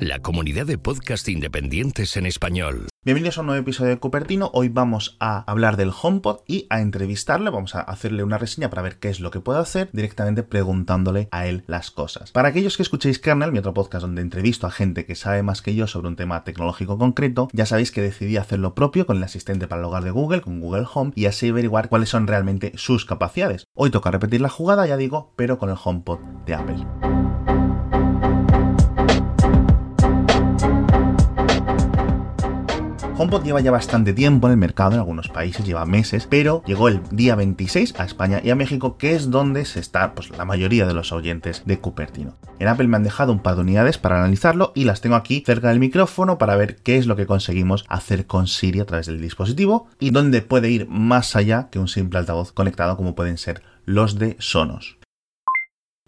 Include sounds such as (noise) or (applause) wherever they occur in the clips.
La comunidad de podcast independientes en español. Bienvenidos a un nuevo episodio de Cupertino. Hoy vamos a hablar del HomePod y a entrevistarle. Vamos a hacerle una reseña para ver qué es lo que puede hacer directamente preguntándole a él las cosas. Para aquellos que escuchéis Kernel, mi otro podcast donde entrevisto a gente que sabe más que yo sobre un tema tecnológico concreto, ya sabéis que decidí hacer lo propio con el asistente para el hogar de Google, con Google Home, y así averiguar cuáles son realmente sus capacidades. Hoy toca repetir la jugada, ya digo, pero con el HomePod de Apple. HomePod lleva ya bastante tiempo en el mercado, en algunos países lleva meses, pero llegó el día 26 a España y a México, que es donde se está pues, la mayoría de los oyentes de Cupertino. En Apple me han dejado un par de unidades para analizarlo y las tengo aquí cerca del micrófono para ver qué es lo que conseguimos hacer con Siri a través del dispositivo y dónde puede ir más allá que un simple altavoz conectado como pueden ser los de Sonos.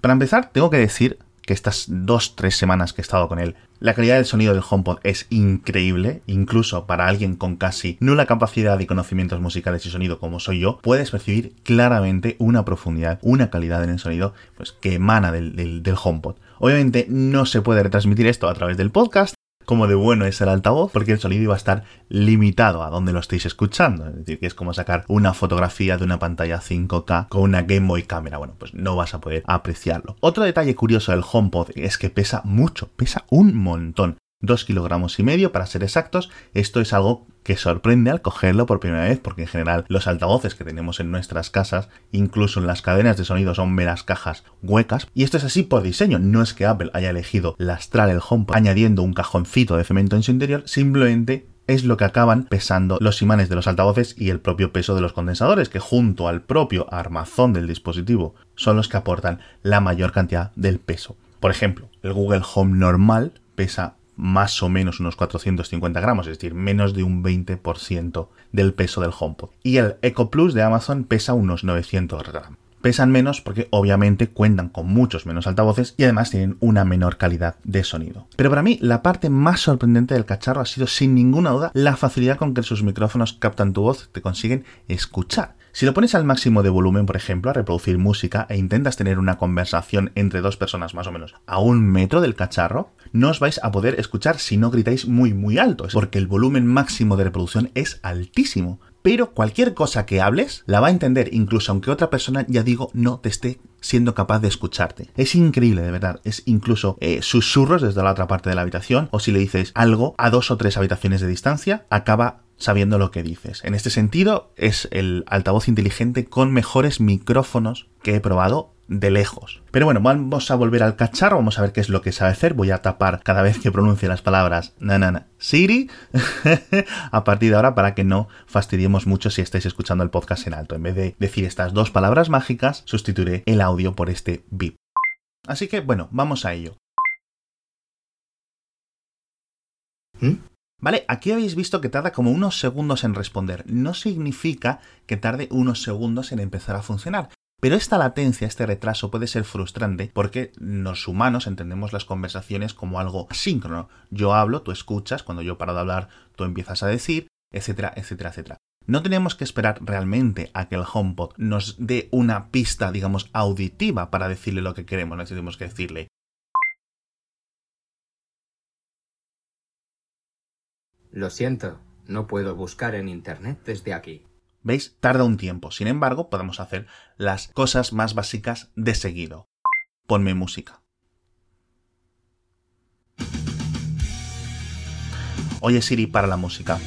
Para empezar, tengo que decir que estas dos, tres semanas que he estado con él, la calidad del sonido del HomePod es increíble, incluso para alguien con casi nula capacidad y conocimientos musicales y sonido como soy yo, puedes percibir claramente una profundidad, una calidad en el sonido pues, que emana del, del, del HomePod. Obviamente no se puede retransmitir esto a través del podcast, como de bueno es el altavoz, porque el sonido iba a estar limitado a donde lo estéis escuchando. Es decir, que es como sacar una fotografía de una pantalla 5K con una Game Boy cámara. Bueno, pues no vas a poder apreciarlo. Otro detalle curioso del HomePod es que pesa mucho, pesa un montón. 2 kilogramos y medio para ser exactos. Esto es algo que sorprende al cogerlo por primera vez, porque en general los altavoces que tenemos en nuestras casas, incluso en las cadenas de sonido, son meras cajas huecas. Y esto es así por diseño. No es que Apple haya elegido lastrar el HomePod añadiendo un cajoncito de cemento en su interior, simplemente es lo que acaban pesando los imanes de los altavoces y el propio peso de los condensadores, que junto al propio armazón del dispositivo son los que aportan la mayor cantidad del peso. Por ejemplo, el Google Home normal pesa más o menos unos 450 gramos, es decir, menos de un 20% del peso del HomePod. Y el Eco Plus de Amazon pesa unos 900 gramos. Pesan menos porque obviamente cuentan con muchos menos altavoces y además tienen una menor calidad de sonido. Pero para mí la parte más sorprendente del cacharro ha sido sin ninguna duda la facilidad con que sus micrófonos captan tu voz, te consiguen escuchar. Si lo pones al máximo de volumen, por ejemplo, a reproducir música e intentas tener una conversación entre dos personas más o menos a un metro del cacharro, no os vais a poder escuchar si no gritáis muy muy alto, porque el volumen máximo de reproducción es altísimo. Pero cualquier cosa que hables la va a entender, incluso aunque otra persona, ya digo, no te esté siendo capaz de escucharte. Es increíble, de verdad. Es incluso eh, susurros desde la otra parte de la habitación, o si le dices algo a dos o tres habitaciones de distancia, acaba sabiendo lo que dices. En este sentido, es el altavoz inteligente con mejores micrófonos que he probado de lejos. Pero bueno, vamos a volver al cacharro, vamos a ver qué es lo que sabe hacer. Voy a tapar cada vez que pronuncie las palabras nanana Siri (laughs) a partir de ahora para que no fastidiemos mucho si estáis escuchando el podcast en alto. En vez de decir estas dos palabras mágicas, sustituiré el audio por este beep. Así que bueno, vamos a ello. ¿Mm? Vale, aquí habéis visto que tarda como unos segundos en responder. No significa que tarde unos segundos en empezar a funcionar. Pero esta latencia, este retraso puede ser frustrante porque los humanos entendemos las conversaciones como algo asíncrono. Yo hablo, tú escuchas, cuando yo paro de hablar, tú empiezas a decir, etcétera, etcétera, etcétera. No tenemos que esperar realmente a que el HomePod nos dé una pista, digamos, auditiva para decirle lo que queremos. No tenemos que decirle. Lo siento, no puedo buscar en Internet desde aquí. ¿Veis? Tarda un tiempo. Sin embargo, podemos hacer las cosas más básicas de seguido. Ponme música. Oye Siri, para la música.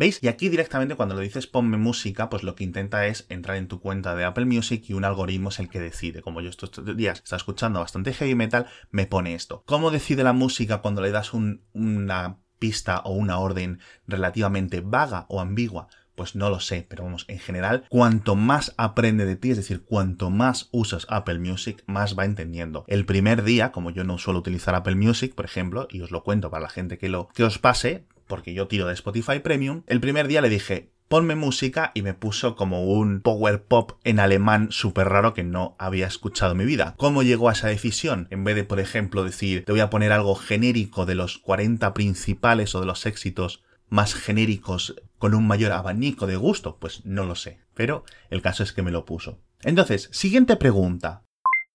¿Veis? Y aquí directamente cuando le dices ponme música, pues lo que intenta es entrar en tu cuenta de Apple Music y un algoritmo es el que decide. Como yo estos días está escuchando bastante heavy metal, me pone esto. ¿Cómo decide la música cuando le das una pista o una orden relativamente vaga o ambigua? Pues no lo sé, pero vamos, en general, cuanto más aprende de ti, es decir, cuanto más usas Apple Music, más va entendiendo. El primer día, como yo no suelo utilizar Apple Music, por ejemplo, y os lo cuento para la gente que lo que os pase, porque yo tiro de Spotify Premium, el primer día le dije, ponme música y me puso como un power pop en alemán súper raro que no había escuchado en mi vida. ¿Cómo llegó a esa decisión? En vez de, por ejemplo, decir, te voy a poner algo genérico de los 40 principales o de los éxitos más genéricos con un mayor abanico de gusto? Pues no lo sé, pero el caso es que me lo puso. Entonces, siguiente pregunta.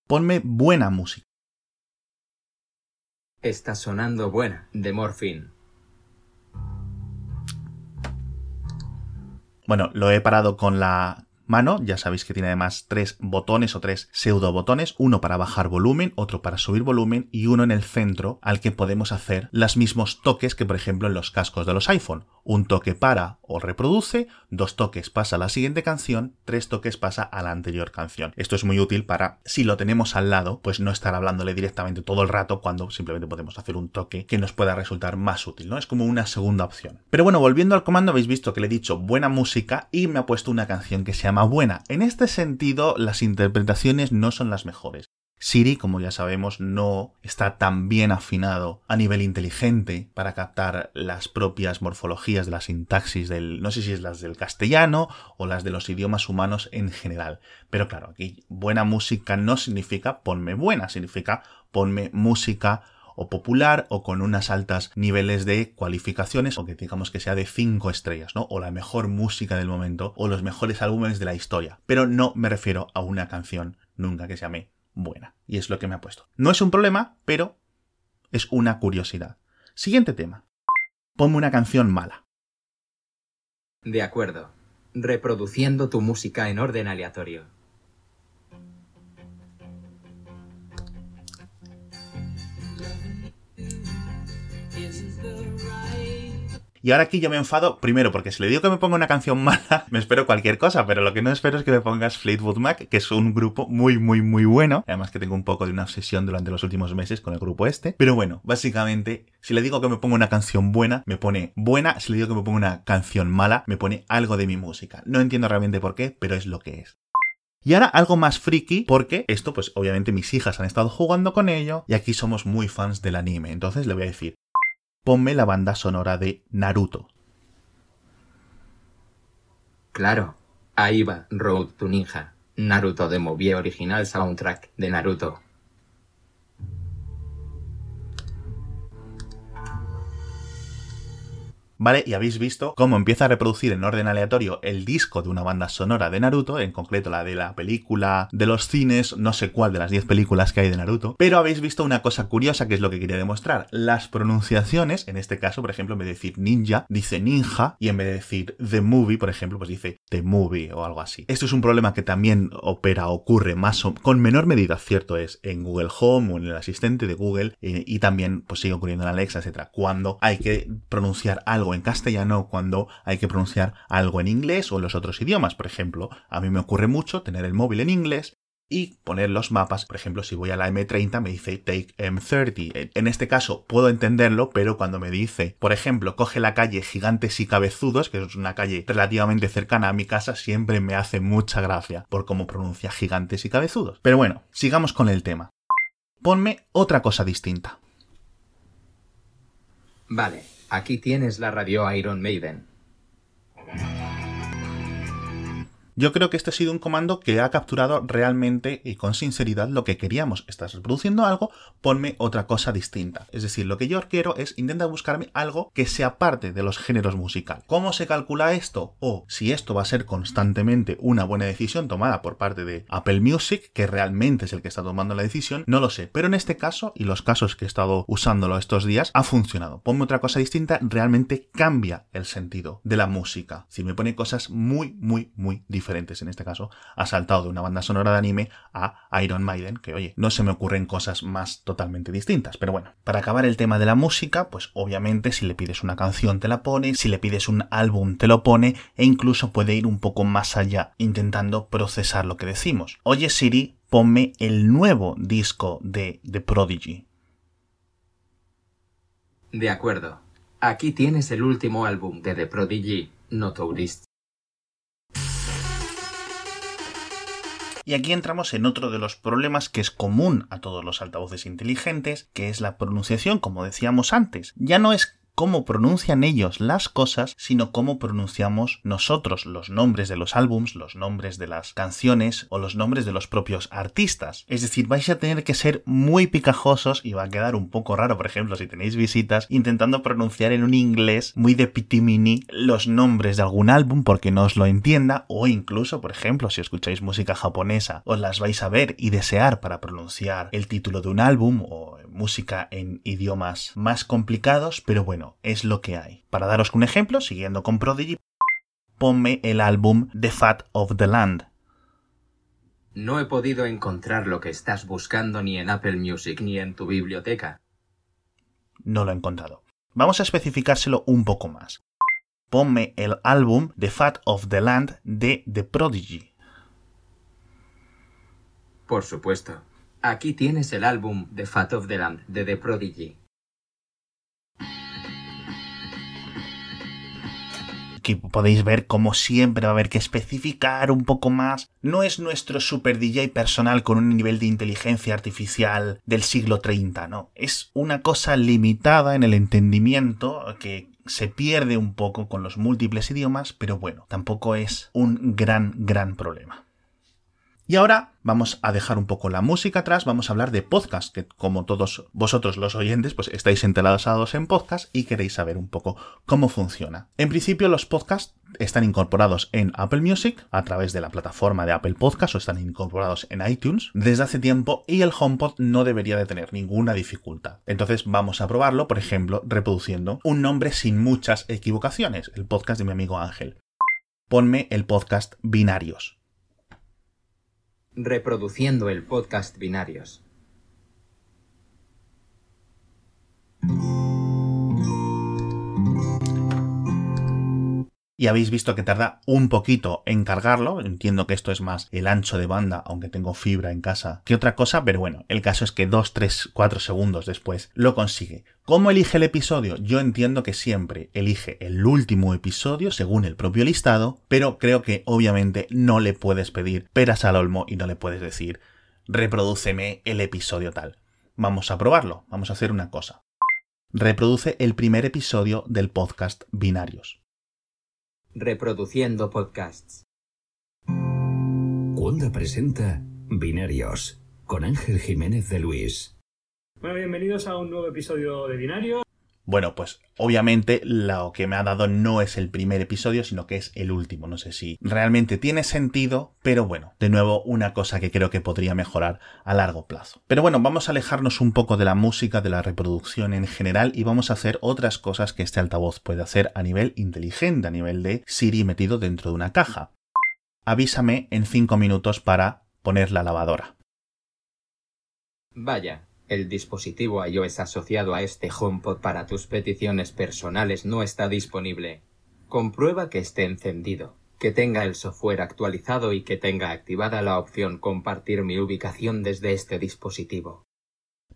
Ponme buena música. Está sonando buena, de Morphine. Bueno, lo he parado con la mano. Ya sabéis que tiene además tres botones o tres pseudo botones, uno para bajar volumen, otro para subir volumen y uno en el centro al que podemos hacer los mismos toques que por ejemplo en los cascos de los iPhone. Un toque para o reproduce, dos toques pasa a la siguiente canción, tres toques pasa a la anterior canción. Esto es muy útil para, si lo tenemos al lado, pues no estar hablándole directamente todo el rato cuando simplemente podemos hacer un toque que nos pueda resultar más útil, ¿no? Es como una segunda opción. Pero bueno, volviendo al comando, habéis visto que le he dicho buena música y me ha puesto una canción que se llama buena. En este sentido, las interpretaciones no son las mejores. Siri, como ya sabemos, no está tan bien afinado a nivel inteligente para captar las propias morfologías de la sintaxis del, no sé si es las del castellano o las de los idiomas humanos en general. Pero claro, aquí buena música no significa ponme buena, significa ponme música o popular o con unas altas niveles de cualificaciones o que digamos que sea de 5 estrellas, ¿no? O la mejor música del momento o los mejores álbumes de la historia. Pero no me refiero a una canción nunca que se llame buena. Y es lo que me ha puesto. No es un problema, pero es una curiosidad. Siguiente tema. Ponme una canción mala. De acuerdo. Reproduciendo tu música en orden aleatorio. Y ahora aquí yo me enfado, primero, porque si le digo que me ponga una canción mala, (laughs) me espero cualquier cosa, pero lo que no espero es que me pongas Fleetwood Mac, que es un grupo muy, muy, muy bueno. Además que tengo un poco de una obsesión durante los últimos meses con el grupo este. Pero bueno, básicamente, si le digo que me ponga una canción buena, me pone buena. Si le digo que me ponga una canción mala, me pone algo de mi música. No entiendo realmente por qué, pero es lo que es. Y ahora algo más friki, porque esto, pues obviamente mis hijas han estado jugando con ello y aquí somos muy fans del anime. Entonces le voy a decir, ponme la banda sonora de Naruto. Claro, ahí va Road to Ninja, Naruto de Movie original soundtrack de Naruto. ¿Vale? Y habéis visto cómo empieza a reproducir en orden aleatorio el disco de una banda sonora de Naruto, en concreto la de la película de los cines, no sé cuál de las 10 películas que hay de Naruto, pero habéis visto una cosa curiosa que es lo que quería demostrar. Las pronunciaciones, en este caso, por ejemplo, en vez de decir ninja, dice ninja, y en vez de decir the movie, por ejemplo, pues dice the movie o algo así. Esto es un problema que también opera, ocurre más o con menor medida, cierto es, en Google Home o en el asistente de Google, eh, y también pues sigue ocurriendo en Alexa, etcétera, cuando hay que pronunciar algo en castellano cuando hay que pronunciar algo en inglés o en los otros idiomas. Por ejemplo, a mí me ocurre mucho tener el móvil en inglés y poner los mapas. Por ejemplo, si voy a la M30 me dice take M30. En este caso puedo entenderlo, pero cuando me dice, por ejemplo, coge la calle Gigantes y Cabezudos, que es una calle relativamente cercana a mi casa, siempre me hace mucha gracia por cómo pronuncia Gigantes y Cabezudos. Pero bueno, sigamos con el tema. Ponme otra cosa distinta. Vale, Aquí tienes la radio Iron Maiden. Yo creo que este ha sido un comando que ha capturado realmente y con sinceridad lo que queríamos. Estás reproduciendo algo, ponme otra cosa distinta. Es decir, lo que yo quiero es intentar buscarme algo que sea parte de los géneros musicales. ¿Cómo se calcula esto? O si esto va a ser constantemente una buena decisión tomada por parte de Apple Music, que realmente es el que está tomando la decisión, no lo sé. Pero en este caso, y los casos que he estado usándolo estos días, ha funcionado. Ponme otra cosa distinta, realmente cambia el sentido de la música. Si me pone cosas muy, muy, muy diferentes En este caso, ha saltado de una banda sonora de anime a Iron Maiden, que oye, no se me ocurren cosas más totalmente distintas. Pero bueno, para acabar el tema de la música, pues obviamente si le pides una canción te la pone, si le pides un álbum te lo pone, e incluso puede ir un poco más allá, intentando procesar lo que decimos. Oye Siri, ponme el nuevo disco de The Prodigy. De acuerdo. Aquí tienes el último álbum de The Prodigy, Notorious Y aquí entramos en otro de los problemas que es común a todos los altavoces inteligentes, que es la pronunciación, como decíamos antes. Ya no es cómo pronuncian ellos las cosas, sino cómo pronunciamos nosotros los nombres de los álbums, los nombres de las canciones o los nombres de los propios artistas. Es decir, vais a tener que ser muy picajosos y va a quedar un poco raro, por ejemplo, si tenéis visitas, intentando pronunciar en un inglés muy de pitimini los nombres de algún álbum porque no os lo entienda o incluso, por ejemplo, si escucháis música japonesa, os las vais a ver y desear para pronunciar el título de un álbum o música en idiomas más complicados, pero bueno, es lo que hay. Para daros un ejemplo, siguiendo con Prodigy, ponme el álbum The Fat of the Land. No he podido encontrar lo que estás buscando ni en Apple Music ni en tu biblioteca. No lo he encontrado. Vamos a especificárselo un poco más. Ponme el álbum The Fat of the Land de The Prodigy. Por supuesto. Aquí tienes el álbum The Fat of the Land de The Prodigy. Aquí podéis ver como siempre va a haber que especificar un poco más. No es nuestro super DJ personal con un nivel de inteligencia artificial del siglo 30, no. Es una cosa limitada en el entendimiento que se pierde un poco con los múltiples idiomas, pero bueno, tampoco es un gran, gran problema. Y ahora vamos a dejar un poco la música atrás, vamos a hablar de podcast, que como todos vosotros los oyentes, pues estáis enterados en podcast y queréis saber un poco cómo funciona. En principio los podcasts están incorporados en Apple Music a través de la plataforma de Apple Podcast o están incorporados en iTunes desde hace tiempo y el HomePod no debería de tener ninguna dificultad. Entonces vamos a probarlo, por ejemplo, reproduciendo un nombre sin muchas equivocaciones, el podcast de mi amigo Ángel. Ponme el podcast Binarios reproduciendo el podcast Binarios. Y habéis visto que tarda un poquito en cargarlo. Entiendo que esto es más el ancho de banda, aunque tengo fibra en casa, que otra cosa, pero bueno, el caso es que 2, 3, 4 segundos después lo consigue. ¿Cómo elige el episodio? Yo entiendo que siempre elige el último episodio según el propio listado, pero creo que obviamente no le puedes pedir peras al olmo y no le puedes decir reprodúceme el episodio tal. Vamos a probarlo, vamos a hacer una cosa. Reproduce el primer episodio del podcast Binarios. Reproduciendo podcasts. Cuanda presenta Binarios con Ángel Jiménez de Luis. Bueno, bienvenidos a un nuevo episodio de Binarios. Bueno, pues obviamente lo que me ha dado no es el primer episodio, sino que es el último. No sé si realmente tiene sentido, pero bueno, de nuevo una cosa que creo que podría mejorar a largo plazo. Pero bueno, vamos a alejarnos un poco de la música, de la reproducción en general y vamos a hacer otras cosas que este altavoz puede hacer a nivel inteligente, a nivel de Siri metido dentro de una caja. Avísame en 5 minutos para poner la lavadora. Vaya, el dispositivo iOS asociado a este HomePod para tus peticiones personales no está disponible. Comprueba que esté encendido, que tenga el software actualizado y que tenga activada la opción compartir mi ubicación desde este dispositivo.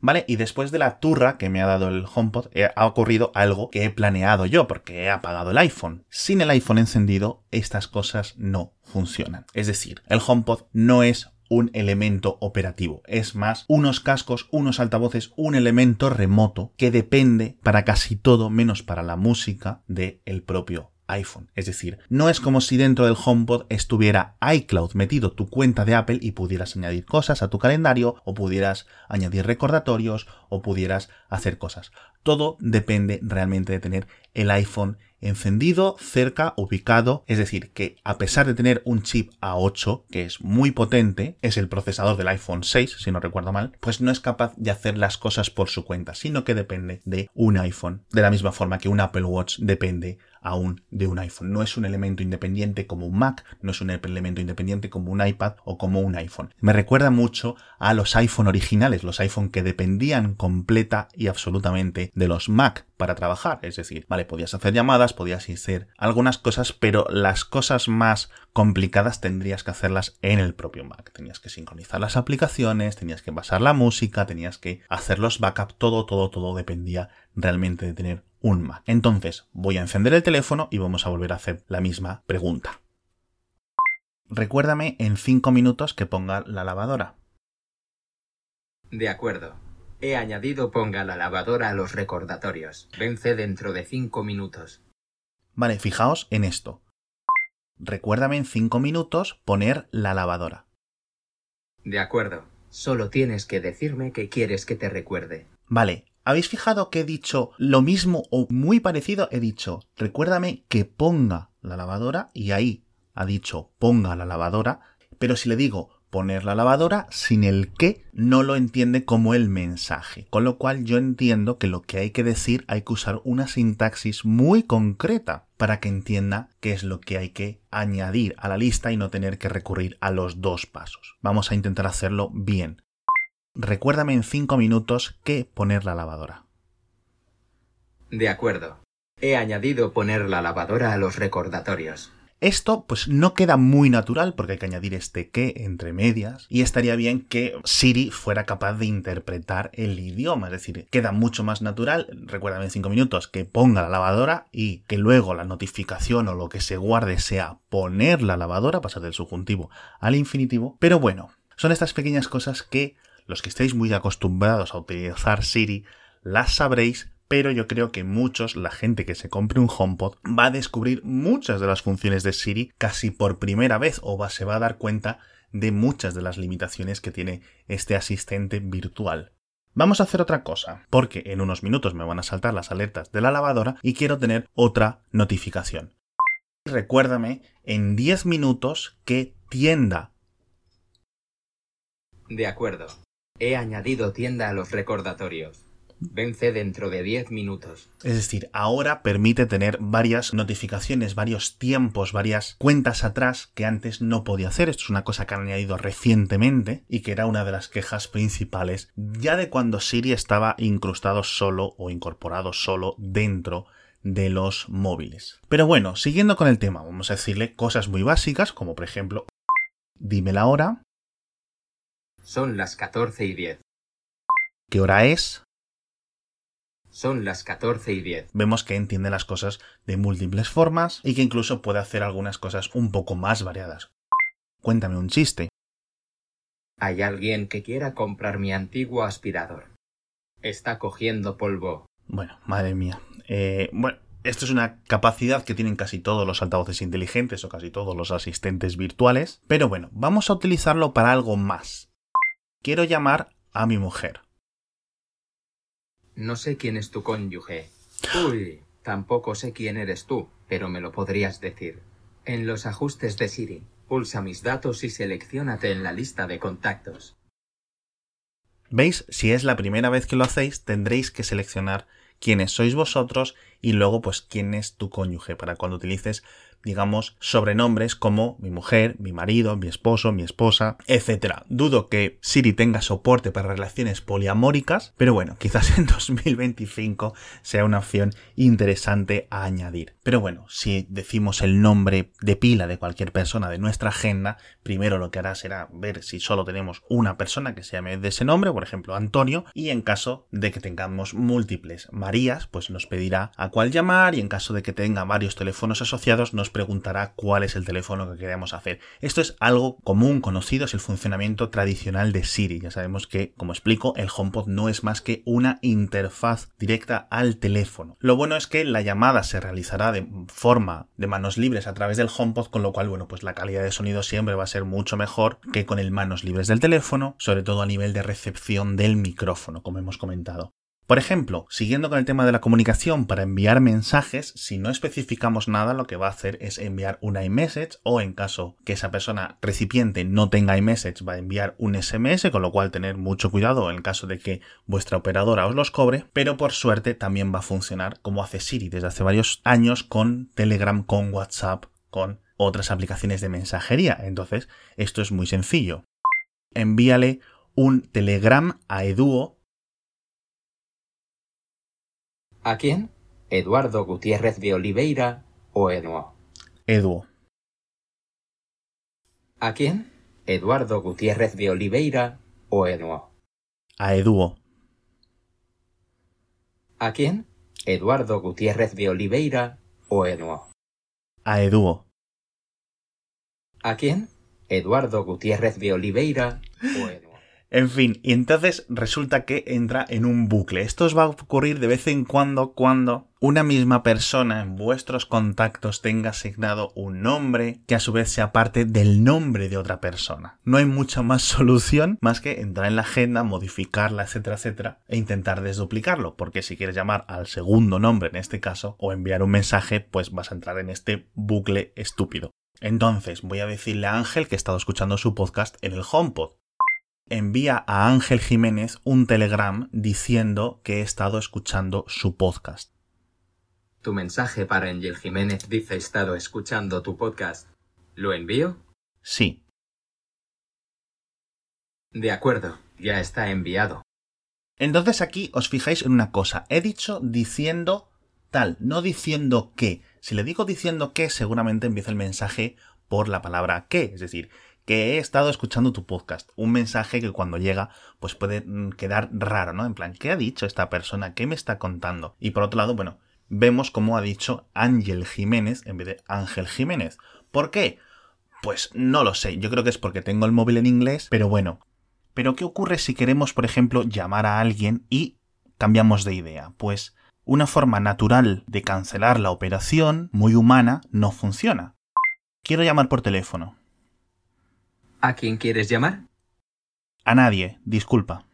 ¿Vale? Y después de la turra que me ha dado el HomePod, eh, ha ocurrido algo que he planeado yo, porque he apagado el iPhone. Sin el iPhone encendido, estas cosas no funcionan. Es decir, el HomePod no es un elemento operativo. Es más, unos cascos, unos altavoces, un elemento remoto que depende para casi todo, menos para la música, del el propio iPhone. Es decir, no es como si dentro del HomePod estuviera iCloud metido tu cuenta de Apple y pudieras añadir cosas a tu calendario o pudieras añadir recordatorios o pudieras hacer cosas. Todo depende realmente de tener el iPhone encendido, cerca, ubicado, es decir, que a pesar de tener un chip A8, que es muy potente, es el procesador del iPhone 6, si no recuerdo mal, pues no es capaz de hacer las cosas por su cuenta, sino que depende de un iPhone, de la misma forma que un Apple Watch depende aún de un iPhone. No es un elemento independiente como un Mac, no es un elemento independiente como un iPad o como un iPhone. Me recuerda mucho a los iPhone originales, los iPhone que dependían completa y absolutamente de los Mac para trabajar. Es decir, vale, podías hacer llamadas, podías hacer algunas cosas, pero las cosas más complicadas tendrías que hacerlas en el propio Mac. Tenías que sincronizar las aplicaciones, tenías que basar la música, tenías que hacer los backups, todo, todo, todo dependía realmente de tener un Mac. Entonces, voy a encender el teléfono y vamos a volver a hacer la misma pregunta. Recuérdame en 5 minutos que ponga la lavadora. De acuerdo. He añadido ponga la lavadora a los recordatorios. Vence dentro de cinco minutos. Vale, fijaos en esto. Recuérdame en 5 minutos poner la lavadora. De acuerdo. Solo tienes que decirme que quieres que te recuerde. Vale, ¿habéis fijado que he dicho lo mismo o muy parecido? He dicho, recuérdame que ponga la lavadora y ahí ha dicho ponga la lavadora, pero si le digo poner la lavadora sin el que no lo entiende como el mensaje. Con lo cual yo entiendo que lo que hay que decir hay que usar una sintaxis muy concreta para que entienda qué es lo que hay que añadir a la lista y no tener que recurrir a los dos pasos. Vamos a intentar hacerlo bien. Recuérdame en cinco minutos qué poner la lavadora. De acuerdo. He añadido poner la lavadora a los recordatorios. Esto pues no queda muy natural porque hay que añadir este que entre medias y estaría bien que Siri fuera capaz de interpretar el idioma, es decir, queda mucho más natural, recuérdame en 5 minutos, que ponga la lavadora y que luego la notificación o lo que se guarde sea poner la lavadora, pasar del subjuntivo al infinitivo, pero bueno, son estas pequeñas cosas que los que estéis muy acostumbrados a utilizar Siri las sabréis pero yo creo que muchos, la gente que se compre un HomePod, va a descubrir muchas de las funciones de Siri casi por primera vez o va, se va a dar cuenta de muchas de las limitaciones que tiene este asistente virtual. Vamos a hacer otra cosa, porque en unos minutos me van a saltar las alertas de la lavadora y quiero tener otra notificación. Recuérdame en 10 minutos que tienda. De acuerdo. He añadido tienda a los recordatorios. Vence dentro de 10 minutos. Es decir, ahora permite tener varias notificaciones, varios tiempos, varias cuentas atrás que antes no podía hacer. Esto es una cosa que han añadido recientemente y que era una de las quejas principales ya de cuando Siri estaba incrustado solo o incorporado solo dentro de los móviles. Pero bueno, siguiendo con el tema, vamos a decirle cosas muy básicas, como por ejemplo, dime la hora. Son las 14 y 10. ¿Qué hora es? Son las 14 y 10. Vemos que entiende las cosas de múltiples formas y que incluso puede hacer algunas cosas un poco más variadas. Cuéntame un chiste. Hay alguien que quiera comprar mi antiguo aspirador. Está cogiendo polvo. Bueno, madre mía. Eh, bueno, esto es una capacidad que tienen casi todos los altavoces inteligentes o casi todos los asistentes virtuales. Pero bueno, vamos a utilizarlo para algo más. Quiero llamar a mi mujer. No sé quién es tu cónyuge. Uy, tampoco sé quién eres tú, pero me lo podrías decir. En los ajustes de Siri, pulsa mis datos y selecciónate en la lista de contactos. ¿Veis? Si es la primera vez que lo hacéis, tendréis que seleccionar quiénes sois vosotros y luego pues quién es tu cónyuge para cuando utilices digamos, sobrenombres como mi mujer, mi marido, mi esposo, mi esposa, etc. Dudo que Siri tenga soporte para relaciones poliamóricas, pero bueno, quizás en (laughs) 2025 sea una opción interesante a añadir. Pero bueno, si decimos el nombre de pila de cualquier persona de nuestra agenda, primero lo que hará será ver si solo tenemos una persona que se llame de ese nombre, por ejemplo Antonio, y en caso de que tengamos múltiples Marías, pues nos pedirá a cuál llamar y en caso de que tenga varios teléfonos asociados nos preguntará cuál es el teléfono que queremos hacer. Esto es algo común, conocido, es el funcionamiento tradicional de Siri. Ya sabemos que, como explico, el HomePod no es más que una interfaz directa al teléfono. Lo bueno es que la llamada se realizará de forma de manos libres a través del HomePod, con lo cual, bueno, pues la calidad de sonido siempre va a ser mucho mejor que con el manos libres del teléfono, sobre todo a nivel de recepción del micrófono, como hemos comentado. Por ejemplo, siguiendo con el tema de la comunicación para enviar mensajes, si no especificamos nada, lo que va a hacer es enviar una iMessage o en caso que esa persona recipiente no tenga iMessage va a enviar un SMS, con lo cual tener mucho cuidado en caso de que vuestra operadora os los cobre, pero por suerte también va a funcionar como hace Siri desde hace varios años con Telegram, con WhatsApp, con otras aplicaciones de mensajería. Entonces, esto es muy sencillo. Envíale un Telegram a Eduo ¿A quién? ¿Eduardo Gutiérrez de Oliveira o Eduo? Eduo. ¿A quién? ¿Eduardo Gutiérrez de Oliveira o Eduo? A Eduo. ¿A quién? ¿Eduardo Gutiérrez de Oliveira o Eduo? A Eduo. ¿A quién? ¿Eduardo Gutiérrez de Oliveira o? En fin, y entonces resulta que entra en un bucle. Esto os va a ocurrir de vez en cuando cuando una misma persona en vuestros contactos tenga asignado un nombre que a su vez sea parte del nombre de otra persona. No hay mucha más (laughs) solución más que entrar en la agenda, modificarla, etcétera, etcétera, e intentar desduplicarlo, porque si quieres llamar al segundo nombre en este caso o enviar un mensaje, pues vas a entrar en este bucle estúpido. Entonces voy a decirle a Ángel que he estado escuchando su podcast en el HomePod envía a Ángel Jiménez un telegram diciendo que he estado escuchando su podcast. Tu mensaje para Ángel Jiménez dice he estado escuchando tu podcast. ¿Lo envío? Sí. De acuerdo, ya está enviado. Entonces aquí os fijáis en una cosa. He dicho diciendo tal, no diciendo que. Si le digo diciendo que, seguramente empieza el mensaje por la palabra que. Es decir, que he estado escuchando tu podcast. Un mensaje que cuando llega, pues puede mm, quedar raro, ¿no? En plan, ¿qué ha dicho esta persona? ¿Qué me está contando? Y por otro lado, bueno, vemos cómo ha dicho Ángel Jiménez en vez de Ángel Jiménez. ¿Por qué? Pues no lo sé. Yo creo que es porque tengo el móvil en inglés, pero bueno. Pero ¿qué ocurre si queremos, por ejemplo, llamar a alguien y cambiamos de idea? Pues una forma natural de cancelar la operación, muy humana, no funciona. Quiero llamar por teléfono. ¿A quién quieres llamar? A nadie, disculpa.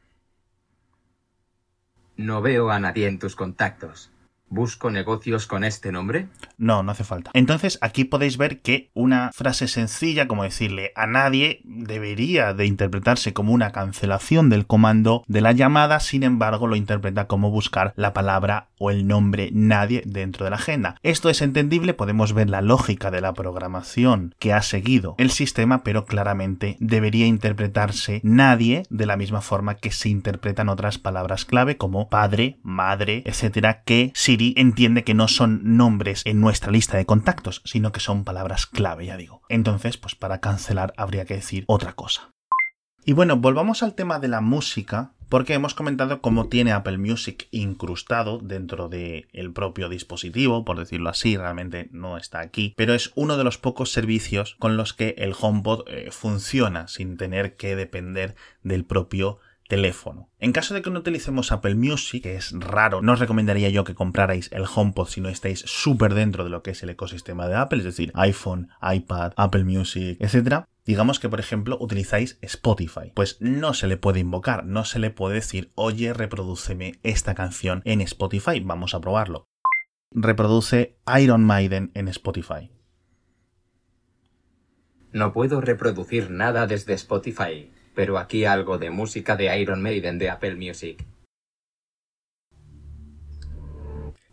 No veo a nadie en tus contactos. ¿Busco negocios con este nombre? No, no hace falta. Entonces aquí podéis ver que una frase sencilla como decirle a nadie debería de interpretarse como una cancelación del comando de la llamada, sin embargo lo interpreta como buscar la palabra o el nombre nadie dentro de la agenda. Esto es entendible, podemos ver la lógica de la programación que ha seguido el sistema, pero claramente debería interpretarse nadie de la misma forma que se interpretan otras palabras clave como padre, madre, etcétera, que Entiende que no son nombres en nuestra lista de contactos, sino que son palabras clave, ya digo. Entonces, pues para cancelar habría que decir otra cosa. Y bueno, volvamos al tema de la música, porque hemos comentado cómo tiene Apple Music incrustado dentro del propio dispositivo, por decirlo así, realmente no está aquí, pero es uno de los pocos servicios con los que el HomePod eh, funciona sin tener que depender del propio teléfono. En caso de que no utilicemos Apple Music, que es raro, no os recomendaría yo que comprarais el HomePod si no estáis súper dentro de lo que es el ecosistema de Apple, es decir, iPhone, iPad, Apple Music, etc. Digamos que, por ejemplo, utilizáis Spotify. Pues no se le puede invocar, no se le puede decir, oye, reproduceme esta canción en Spotify, vamos a probarlo. Reproduce Iron Maiden en Spotify. No puedo reproducir nada desde Spotify pero aquí algo de música de Iron Maiden de Apple Music.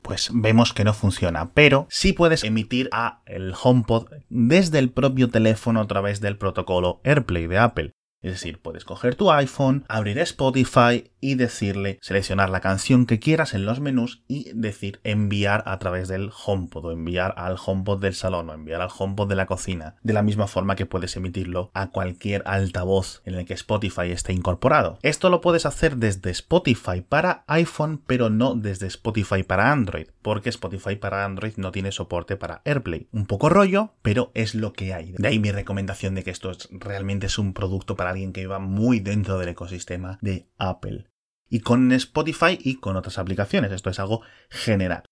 Pues vemos que no funciona, pero sí puedes emitir a el HomePod desde el propio teléfono a través del protocolo AirPlay de Apple. Es decir, puedes coger tu iPhone, abrir Spotify y decirle, seleccionar la canción que quieras en los menús y decir enviar a través del HomePod o enviar al HomePod del salón o enviar al HomePod de la cocina, de la misma forma que puedes emitirlo a cualquier altavoz en el que Spotify esté incorporado. Esto lo puedes hacer desde Spotify para iPhone, pero no desde Spotify para Android, porque Spotify para Android no tiene soporte para AirPlay. Un poco rollo, pero es lo que hay. De ahí mi recomendación de que esto realmente es un producto para alguien que viva muy dentro del ecosistema de Apple. Y con Spotify y con otras aplicaciones. Esto es algo general.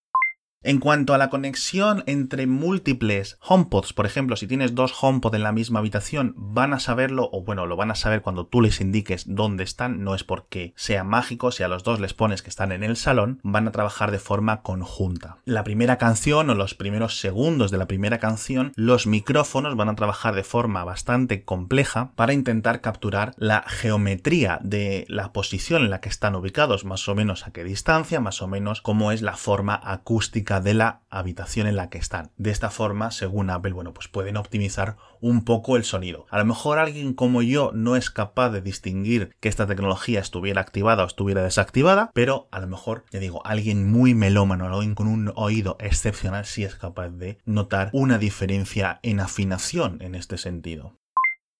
En cuanto a la conexión entre múltiples HomePods, por ejemplo, si tienes dos HomePod en la misma habitación, van a saberlo, o bueno, lo van a saber cuando tú les indiques dónde están, no es porque sea mágico, si a los dos les pones que están en el salón, van a trabajar de forma conjunta. La primera canción o los primeros segundos de la primera canción, los micrófonos van a trabajar de forma bastante compleja para intentar capturar la geometría de la posición en la que están ubicados, más o menos a qué distancia, más o menos cómo es la forma acústica de la habitación en la que están. De esta forma, según Apple, bueno, pues pueden optimizar un poco el sonido. A lo mejor alguien como yo no es capaz de distinguir que esta tecnología estuviera activada o estuviera desactivada, pero a lo mejor, ya digo, alguien muy melómano, alguien con un oído excepcional sí es capaz de notar una diferencia en afinación en este sentido.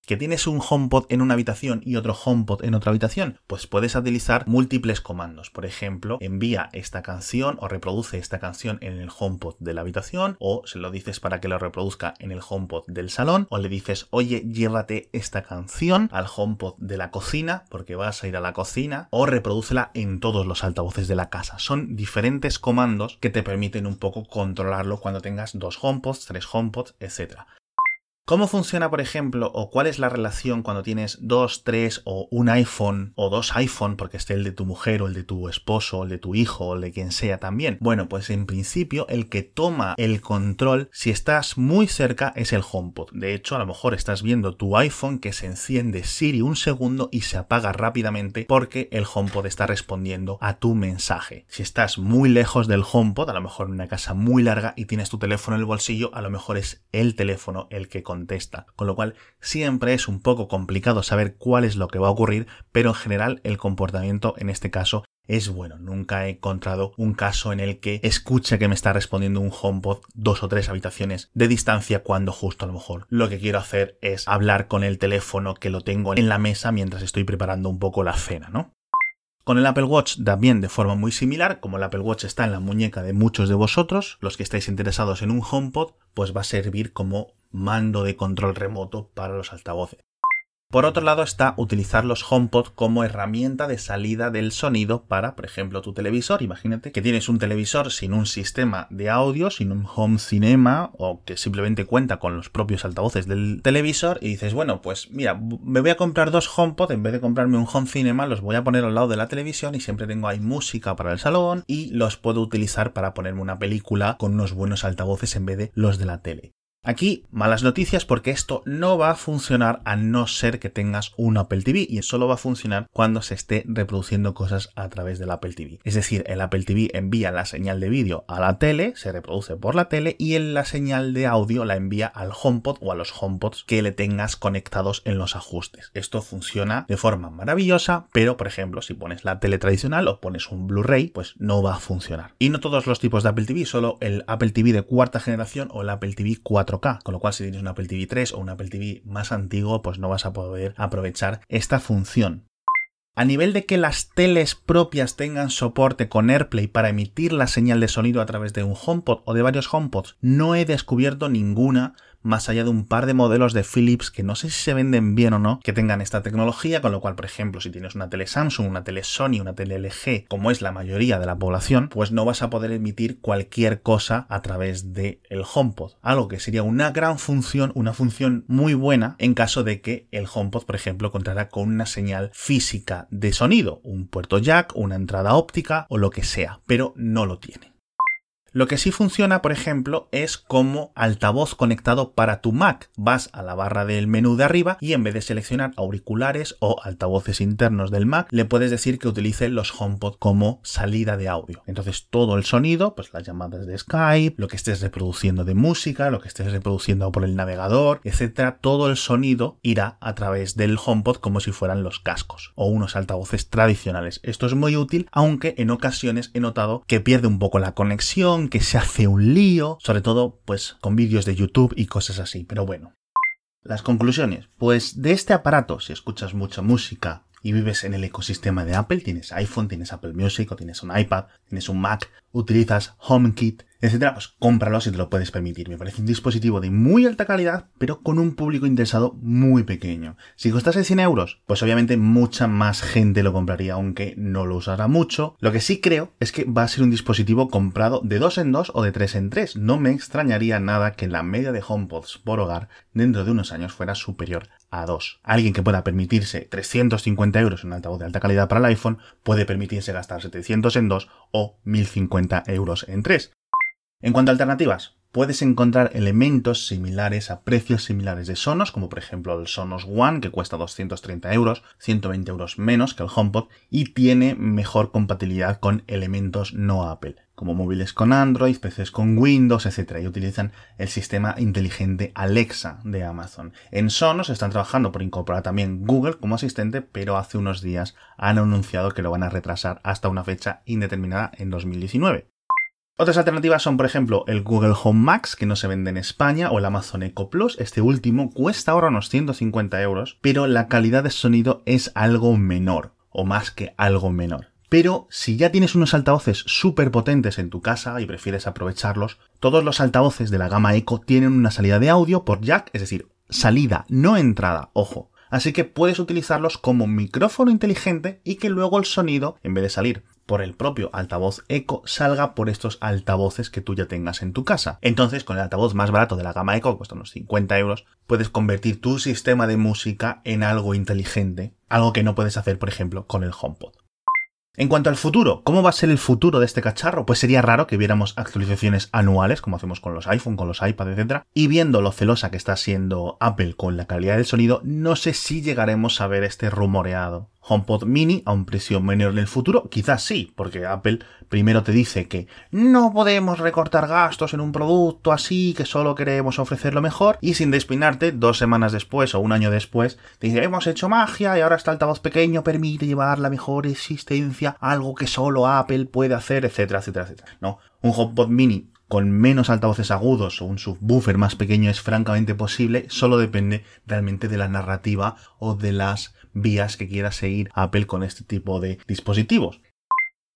¿Que tienes un HomePod en una habitación y otro HomePod en otra habitación? Pues puedes utilizar múltiples comandos. Por ejemplo, envía esta canción o reproduce esta canción en el HomePod de la habitación o se lo dices para que lo reproduzca en el HomePod del salón o le dices, oye, llévate esta canción al HomePod de la cocina porque vas a ir a la cocina o reprodúcela en todos los altavoces de la casa. Son diferentes comandos que te permiten un poco controlarlo cuando tengas dos HomePods, tres HomePods, etc. ¿Cómo funciona, por ejemplo, o cuál es la relación cuando tienes dos, tres o un iPhone o dos iPhone, porque esté el de tu mujer o el de tu esposo o el de tu hijo o el de quien sea también? Bueno, pues en principio el que toma el control si estás muy cerca es el HomePod. De hecho, a lo mejor estás viendo tu iPhone que se enciende Siri un segundo y se apaga rápidamente porque el HomePod está respondiendo a tu mensaje. Si estás muy lejos del HomePod, a lo mejor en una casa muy larga y tienes tu teléfono en el bolsillo, a lo mejor es el teléfono el que contesta. Con lo cual siempre es un poco complicado saber cuál es lo que va a ocurrir, pero en general el comportamiento en este caso es bueno. Nunca he encontrado un caso en el que escuche que me está respondiendo un HomePod dos o tres habitaciones de distancia cuando justo a lo mejor lo que quiero hacer es hablar con el teléfono que lo tengo en la mesa mientras estoy preparando un poco la cena, ¿no? Con el Apple Watch también de forma muy similar, como el Apple Watch está en la muñeca de muchos de vosotros, los que estáis interesados en un HomePod, pues va a servir como mando de control remoto para los altavoces. Por otro lado está utilizar los HomePod como herramienta de salida del sonido para, por ejemplo, tu televisor. Imagínate que tienes un televisor sin un sistema de audio, sin un home cinema o que simplemente cuenta con los propios altavoces del televisor y dices, bueno, pues mira, me voy a comprar dos HomePod en vez de comprarme un home cinema, los voy a poner al lado de la televisión y siempre tengo ahí música para el salón y los puedo utilizar para ponerme una película con unos buenos altavoces en vez de los de la tele. Aquí, malas noticias porque esto no va a funcionar a no ser que tengas un Apple TV y solo va a funcionar cuando se esté reproduciendo cosas a través del Apple TV. Es decir, el Apple TV envía la señal de vídeo a la tele, se reproduce por la tele y en la señal de audio la envía al HomePod o a los HomePods que le tengas conectados en los ajustes. Esto funciona de forma maravillosa, pero por ejemplo, si pones la tele tradicional o pones un Blu-ray, pues no va a funcionar. Y no todos los tipos de Apple TV, solo el Apple TV de cuarta generación o el Apple TV 4 con lo cual si tienes un Apple TV 3 o un Apple TV más antiguo, pues no vas a poder aprovechar esta función. A nivel de que las teles propias tengan soporte con AirPlay para emitir la señal de sonido a través de un HomePod o de varios HomePods, no he descubierto ninguna más allá de un par de modelos de Philips que no sé si se venden bien o no, que tengan esta tecnología, con lo cual, por ejemplo, si tienes una tele Samsung, una tele Sony, una tele LG, como es la mayoría de la población, pues no vas a poder emitir cualquier cosa a través del el HomePod, algo que sería una gran función, una función muy buena en caso de que el HomePod, por ejemplo, contara con una señal física de sonido, un puerto jack, una entrada óptica o lo que sea, pero no lo tiene. Lo que sí funciona, por ejemplo, es como altavoz conectado para tu Mac. Vas a la barra del menú de arriba y en vez de seleccionar auriculares o altavoces internos del Mac, le puedes decir que utilice los HomePod como salida de audio. Entonces todo el sonido, pues las llamadas de Skype, lo que estés reproduciendo de música, lo que estés reproduciendo por el navegador, etcétera, todo el sonido irá a través del HomePod como si fueran los cascos o unos altavoces tradicionales. Esto es muy útil, aunque en ocasiones he notado que pierde un poco la conexión que se hace un lío, sobre todo pues con vídeos de YouTube y cosas así, pero bueno. Las conclusiones, pues de este aparato, si escuchas mucha música y vives en el ecosistema de Apple, tienes iPhone, tienes Apple Music o tienes un iPad, tienes un Mac, utilizas HomeKit, etcétera, pues cómpralo si te lo puedes permitir. Me parece un dispositivo de muy alta calidad, pero con un público interesado muy pequeño. Si costase 100 euros, pues obviamente mucha más gente lo compraría, aunque no lo usará mucho. Lo que sí creo es que va a ser un dispositivo comprado de dos en dos o de tres en tres. No me extrañaría nada que la media de HomePods por hogar dentro de unos años fuera superior a 2. Alguien que pueda permitirse 350 euros en un altavoz de alta calidad para el iPhone puede permitirse gastar 700 en 2 o 1050 euros en 3. En cuanto a alternativas, puedes encontrar elementos similares a precios similares de Sonos, como por ejemplo el Sonos One, que cuesta 230 euros, 120 euros menos que el HomePod, y tiene mejor compatibilidad con elementos no Apple, como móviles con Android, PCs con Windows, etc. Y utilizan el sistema inteligente Alexa de Amazon. En Sonos están trabajando por incorporar también Google como asistente, pero hace unos días han anunciado que lo van a retrasar hasta una fecha indeterminada en 2019. Otras alternativas son, por ejemplo, el Google Home Max, que no se vende en España, o el Amazon Echo Plus. Este último cuesta ahora unos 150 euros, pero la calidad de sonido es algo menor, o más que algo menor. Pero si ya tienes unos altavoces súper potentes en tu casa y prefieres aprovecharlos, todos los altavoces de la gama Echo tienen una salida de audio por jack, es decir, salida, no entrada, ojo. Así que puedes utilizarlos como micrófono inteligente y que luego el sonido, en vez de salir por el propio altavoz Echo salga por estos altavoces que tú ya tengas en tu casa. Entonces, con el altavoz más barato de la gama Echo, que cuesta unos 50 euros, puedes convertir tu sistema de música en algo inteligente, algo que no puedes hacer, por ejemplo, con el HomePod. En cuanto al futuro, ¿cómo va a ser el futuro de este cacharro? Pues sería raro que viéramos actualizaciones anuales, como hacemos con los iPhone, con los iPad, etc. Y viendo lo celosa que está siendo Apple con la calidad del sonido, no sé si llegaremos a ver este rumoreado HomePod mini a un precio menor en el futuro? Quizás sí, porque Apple primero te dice que no podemos recortar gastos en un producto así, que solo queremos ofrecer lo mejor, y sin despinarte, dos semanas después o un año después, te dice hemos hecho magia y ahora este altavoz pequeño permite llevar la mejor existencia, algo que solo Apple puede hacer, etcétera, etcétera, etcétera. No, un HomePod mini con menos altavoces agudos o un subwoofer más pequeño es francamente posible, solo depende realmente de la narrativa o de las vías que quiera seguir Apple con este tipo de dispositivos.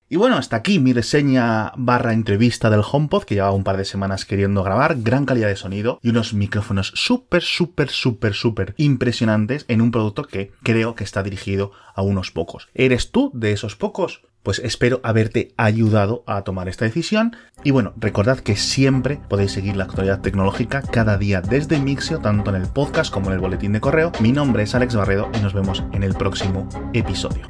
Y bueno, hasta aquí mi reseña barra entrevista del HomePod que llevaba un par de semanas queriendo grabar, gran calidad de sonido y unos micrófonos súper, súper, súper, súper impresionantes en un producto que creo que está dirigido a unos pocos. ¿Eres tú de esos pocos? Pues espero haberte ayudado a tomar esta decisión. Y bueno, recordad que siempre podéis seguir la actualidad tecnológica cada día desde Mixio, tanto en el podcast como en el boletín de correo. Mi nombre es Alex Barredo y nos vemos en el próximo episodio.